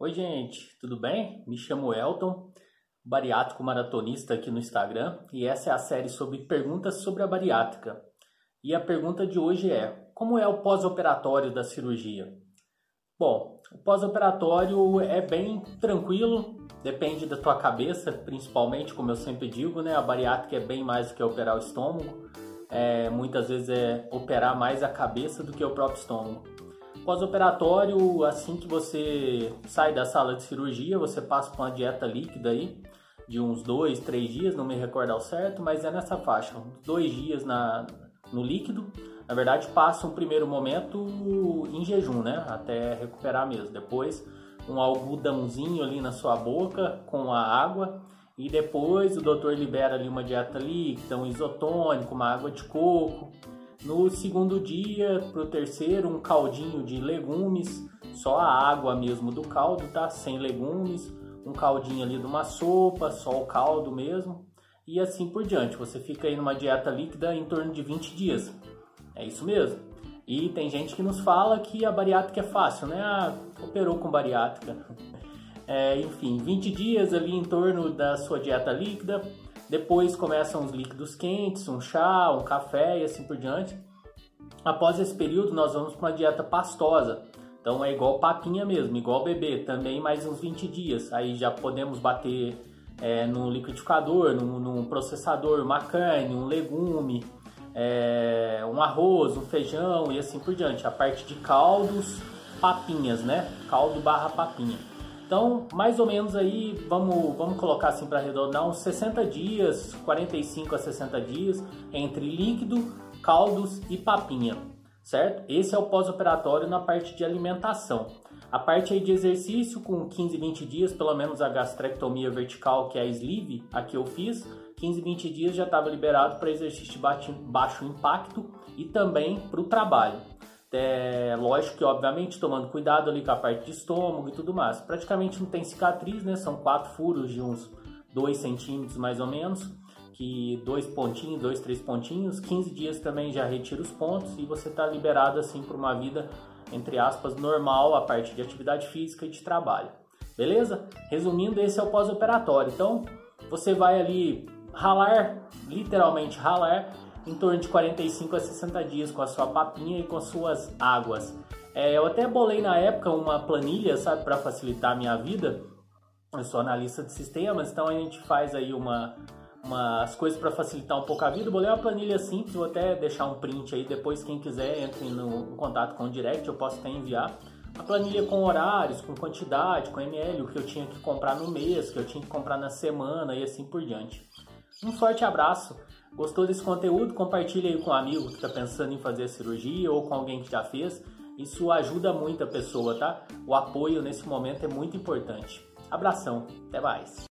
Oi, gente, tudo bem? Me chamo Elton, bariátrico maratonista aqui no Instagram, e essa é a série sobre perguntas sobre a bariátrica. E a pergunta de hoje é: como é o pós-operatório da cirurgia? Bom, o pós-operatório é bem tranquilo, depende da tua cabeça, principalmente, como eu sempre digo, né? A bariátrica é bem mais do que operar o estômago. É, muitas vezes é operar mais a cabeça do que o próprio estômago. Pós-operatório, assim que você sai da sala de cirurgia, você passa por uma dieta líquida aí, de uns dois, três dias, não me recordo ao certo, mas é nessa faixa, dois dias na, no líquido. Na verdade, passa um primeiro momento em jejum, né? Até recuperar mesmo. Depois, um algodãozinho ali na sua boca com a água. E depois o doutor libera ali uma dieta líquida, um isotônico, uma água de coco no segundo dia, para o terceiro, um caldinho de legumes, só a água mesmo do caldo, tá? Sem legumes, um caldinho ali de uma sopa, só o caldo mesmo, e assim por diante. Você fica aí numa dieta líquida em torno de 20 dias. É isso mesmo. E tem gente que nos fala que a bariátrica é fácil, né? Ah, operou com bariátrica. É, enfim, 20 dias ali em torno da sua dieta líquida, depois começam os líquidos quentes, um chá, um café e assim por diante. Após esse período, nós vamos para uma dieta pastosa. Então é igual papinha mesmo, igual bebê, também mais uns 20 dias. Aí já podemos bater é, no liquidificador, num, num processador, uma carne, um legume, é, um arroz, um feijão e assim por diante. A parte de caldos, papinhas, né? Caldo barra papinha. Então, mais ou menos aí, vamos, vamos colocar assim para arredondar, uns 60 dias, 45 a 60 dias, entre líquido, caldos e papinha, certo? Esse é o pós-operatório na parte de alimentação. A parte aí de exercício, com 15, 20 dias, pelo menos a gastrectomia vertical, que é a sleeve, a que eu fiz, 15, 20 dias já estava liberado para exercício de baixo impacto e também para o trabalho. É, lógico que, obviamente, tomando cuidado ali com a parte de estômago e tudo mais. Praticamente não tem cicatriz, né? São quatro furos de uns 2 centímetros mais ou menos. Que dois pontinhos, dois, três pontinhos. 15 dias também já retira os pontos e você está liberado assim para uma vida, entre aspas, normal, a parte de atividade física e de trabalho. Beleza? Resumindo, esse é o pós-operatório. Então, você vai ali ralar, literalmente ralar, em torno de 45 a 60 dias com a sua papinha e com as suas águas. É, eu até bolei na época uma planilha, sabe, para facilitar a minha vida. Eu sou analista de sistemas, então a gente faz aí uma, umas coisas para facilitar um pouco a vida. Bolei uma planilha simples, vou até deixar um print aí, depois quem quiser entre no, contato com o direct, eu posso até enviar. A planilha com horários, com quantidade, com ml, o que eu tinha que comprar no mês, que eu tinha que comprar na semana e assim por diante. Um forte abraço. Gostou desse conteúdo? Compartilhe aí com um amigo que está pensando em fazer a cirurgia ou com alguém que já fez. Isso ajuda muito a pessoa, tá? O apoio nesse momento é muito importante. Abração, até mais.